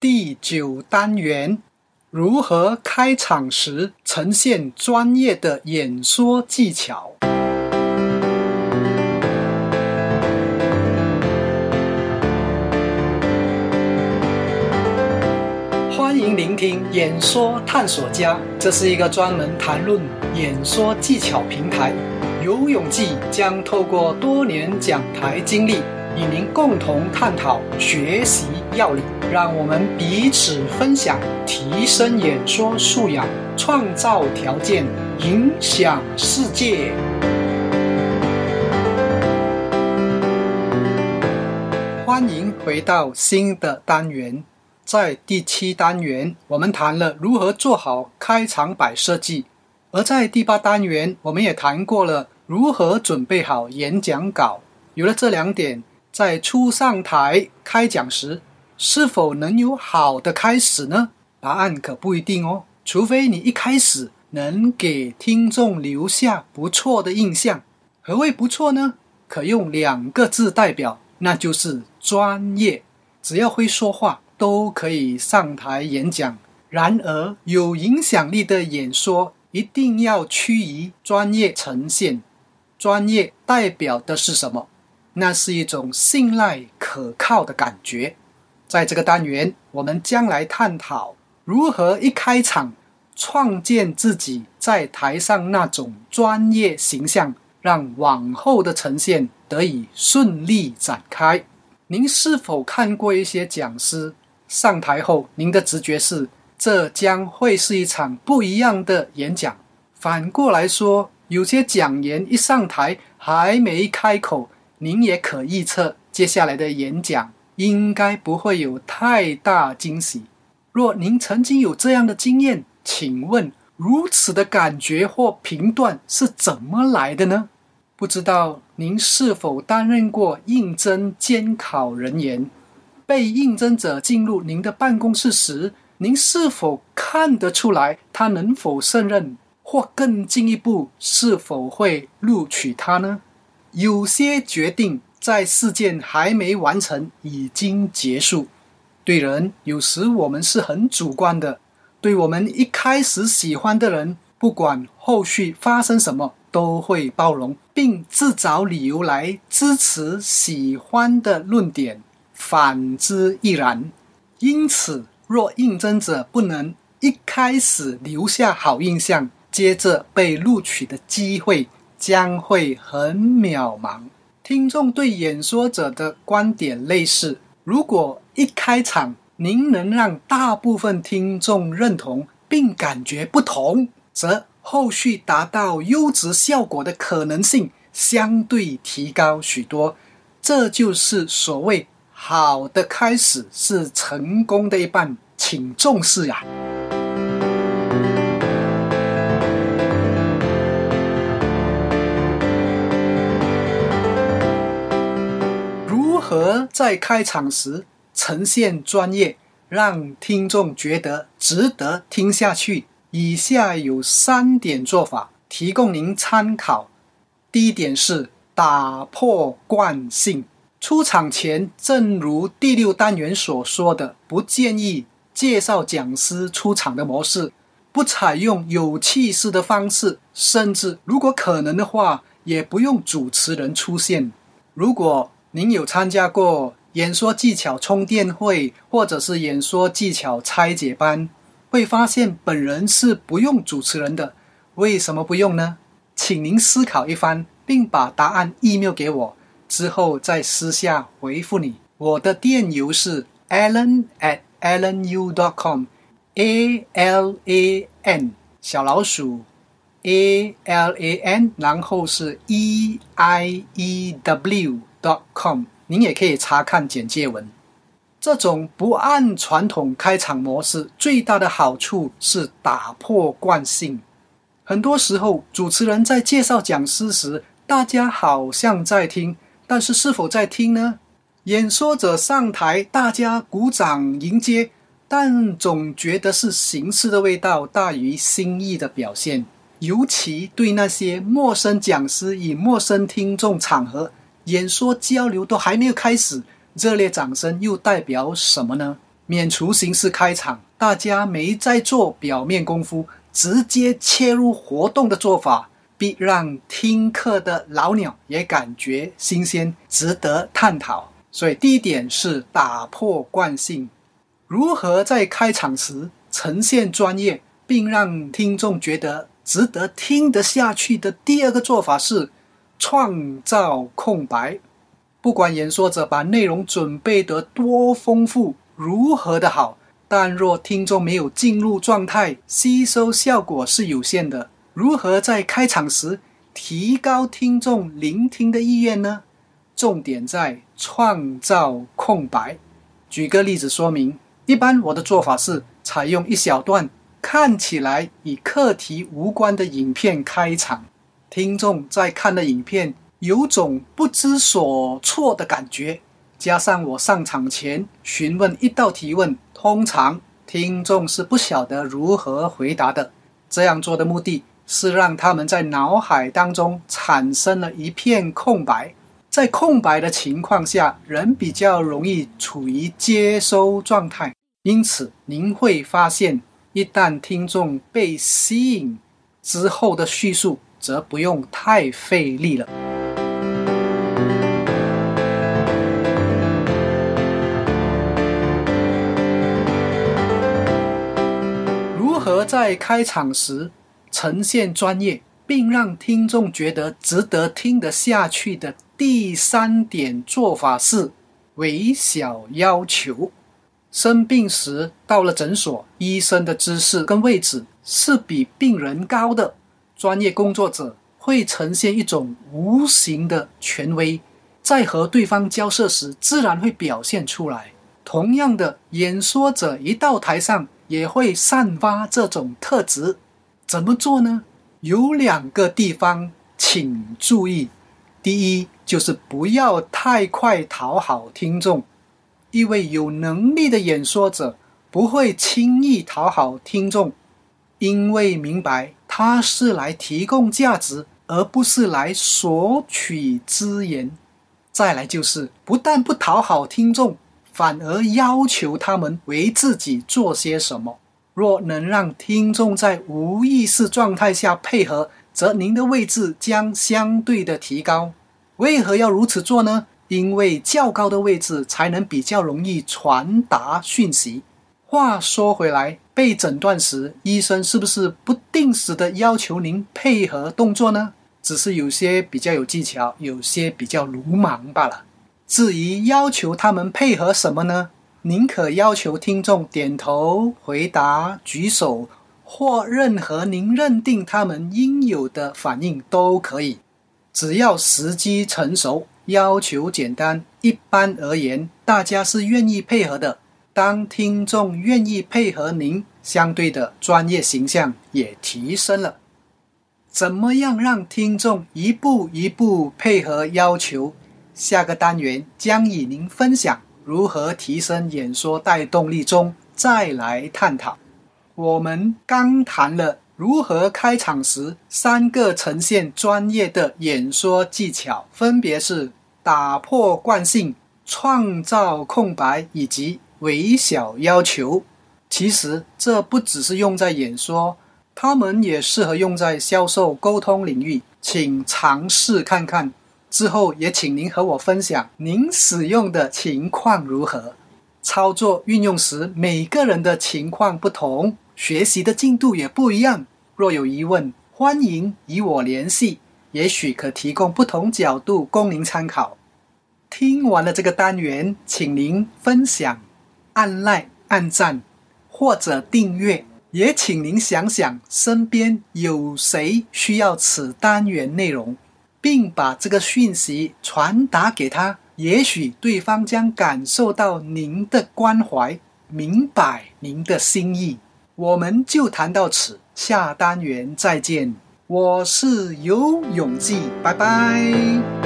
第九单元：如何开场时呈现专业的演说技巧？欢迎聆听演说探索家，这是一个专门谈论演说技巧平台。游泳记将透过多年讲台经历，与您共同探讨学习要领，让我们彼此分享，提升演说素养，创造条件，影响世界。欢迎回到新的单元。在第七单元，我们谈了如何做好开场白设计；而在第八单元，我们也谈过了如何准备好演讲稿。有了这两点，在初上台开讲时，是否能有好的开始呢？答案可不一定哦。除非你一开始能给听众留下不错的印象。何谓不错呢？可用两个字代表，那就是专业。只要会说话。都可以上台演讲。然而，有影响力的演说一定要趋于专业呈现。专业代表的是什么？那是一种信赖、可靠的感觉。在这个单元，我们将来探讨如何一开场创建自己在台上那种专业形象，让往后的呈现得以顺利展开。您是否看过一些讲师？上台后，您的直觉是这将会是一场不一样的演讲。反过来说，有些讲员一上台还没开口，您也可预测接下来的演讲应该不会有太大惊喜。若您曾经有这样的经验，请问如此的感觉或评断是怎么来的呢？不知道您是否担任过应征监考人员？被应征者进入您的办公室时，您是否看得出来他能否胜任，或更进一步是否会录取他呢？有些决定在事件还没完成已经结束。对人，有时我们是很主观的。对我们一开始喜欢的人，不管后续发生什么，都会包容，并自找理由来支持喜欢的论点。反之亦然。因此，若应征者不能一开始留下好印象，接着被录取的机会将会很渺茫。听众对演说者的观点类似：如果一开场您能让大部分听众认同并感觉不同，则后续达到优质效果的可能性相对提高许多。这就是所谓。好的开始是成功的一半，请重视呀。何在开场时呈现专业，让听众觉得值得听下去？以下有三点做法，提供您参考。第一点是打破惯性。出场前，正如第六单元所说的，不建议介绍讲师出场的模式，不采用有气势的方式，甚至如果可能的话，也不用主持人出现。如果您有参加过演说技巧充电会，或者是演说技巧拆解班，会发现本人是不用主持人的。为什么不用呢？请您思考一番，并把答案 email 给我。之后再私下回复你。我的电邮是 alan at alanu dot com，a l a n 小老鼠 a l a n，然后是 e i e w dot com。您也可以查看简介文。这种不按传统开场模式，最大的好处是打破惯性。很多时候，主持人在介绍讲师时，大家好像在听。但是是否在听呢？演说者上台，大家鼓掌迎接，但总觉得是形式的味道大于心意的表现。尤其对那些陌生讲师与陌生听众场合，演说交流都还没有开始，热烈掌声又代表什么呢？免除形式开场，大家没在做表面功夫，直接切入活动的做法，必让听课的老鸟也感觉新鲜，值得探讨。所以第一点是打破惯性，如何在开场时呈现专业，并让听众觉得值得听得下去的第二个做法是创造空白。不管演说者把内容准备得多丰富，如何的好，但若听众没有进入状态，吸收效果是有限的。如何在开场时提高听众聆听的意愿呢？重点在创造空白。举个例子说明，一般我的做法是采用一小段看起来与课题无关的影片开场，听众在看的影片。有种不知所措的感觉，加上我上场前询问一道提问，通常听众是不晓得如何回答的。这样做的目的是让他们在脑海当中产生了一片空白，在空白的情况下，人比较容易处于接收状态。因此，您会发现，一旦听众被吸引之后的叙述，则不用太费力了。如何在开场时呈现专业，并让听众觉得值得听得下去的第三点做法是微小要求。生病时到了诊所，医生的姿势跟位置是比病人高的，专业工作者会呈现一种无形的权威，在和对方交涉时自然会表现出来。同样的，演说者一到台上。也会散发这种特质，怎么做呢？有两个地方请注意。第一，就是不要太快讨好听众。一位有能力的演说者不会轻易讨好听众，因为明白他是来提供价值，而不是来索取资源。再来就是，不但不讨好听众。反而要求他们为自己做些什么。若能让听众在无意识状态下配合，则您的位置将相对的提高。为何要如此做呢？因为较高的位置才能比较容易传达讯息。话说回来，被诊断时，医生是不是不定时的要求您配合动作呢？只是有些比较有技巧，有些比较鲁莽罢了。至于要求他们配合什么呢？宁可要求听众点头回答、举手或任何您认定他们应有的反应都可以，只要时机成熟，要求简单。一般而言，大家是愿意配合的。当听众愿意配合您，相对的专业形象也提升了。怎么样让听众一步一步配合要求？下个单元将与您分享如何提升演说带动力中，再来探讨。我们刚谈了如何开场时三个呈现专业的演说技巧，分别是打破惯性、创造空白以及微小要求。其实这不只是用在演说，他们也适合用在销售沟通领域，请尝试看看。之后也请您和我分享您使用的情况如何。操作运用时，每个人的情况不同，学习的进度也不一样。若有疑问，欢迎与我联系，也许可提供不同角度供您参考。听完了这个单元，请您分享、按 like、按赞或者订阅，也请您想想身边有谁需要此单元内容。并把这个讯息传达给他，也许对方将感受到您的关怀，明白您的心意。我们就谈到此，下单元再见。我是游永记，拜拜。